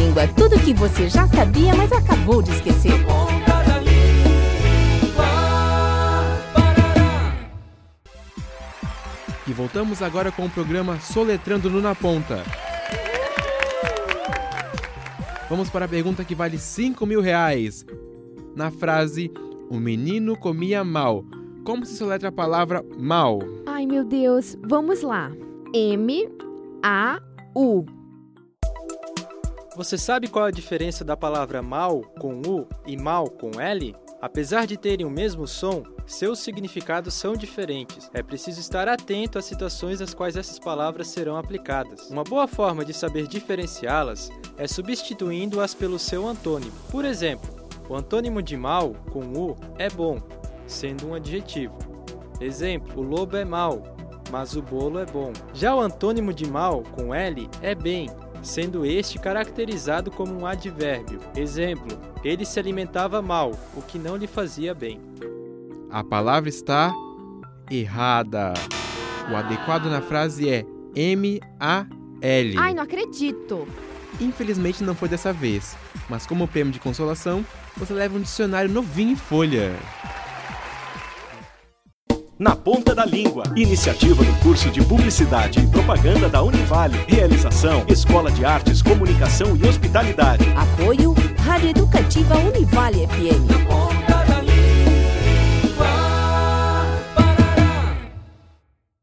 Língua. Tudo que você já sabia, mas acabou de esquecer. E voltamos agora com o programa Soletrando no Na Ponta. Vamos para a pergunta que vale 5 mil reais. Na frase, o menino comia mal. Como se soletra a palavra mal? Ai, meu Deus. Vamos lá. M-A-U. Você sabe qual a diferença da palavra mal com U e mal com L? Apesar de terem o mesmo som, seus significados são diferentes. É preciso estar atento às situações às quais essas palavras serão aplicadas. Uma boa forma de saber diferenciá-las é substituindo-as pelo seu antônimo. Por exemplo, o antônimo de mal, com U, é bom, sendo um adjetivo. Exemplo: o lobo é mau, mas o bolo é bom. Já o antônimo de mal, com L, é bem, sendo este caracterizado como um advérbio. Exemplo: ele se alimentava mal, o que não lhe fazia bem. A palavra está errada. O adequado na frase é M-A-L. Ai, não acredito. Infelizmente não foi dessa vez, mas como prêmio de consolação, você leva um dicionário novinho em folha. Na Ponta da Língua. Iniciativa do curso de Publicidade e Propaganda da Univale. Realização: Escola de Artes, Comunicação e Hospitalidade. Apoio Rádio Educativa Univale FM.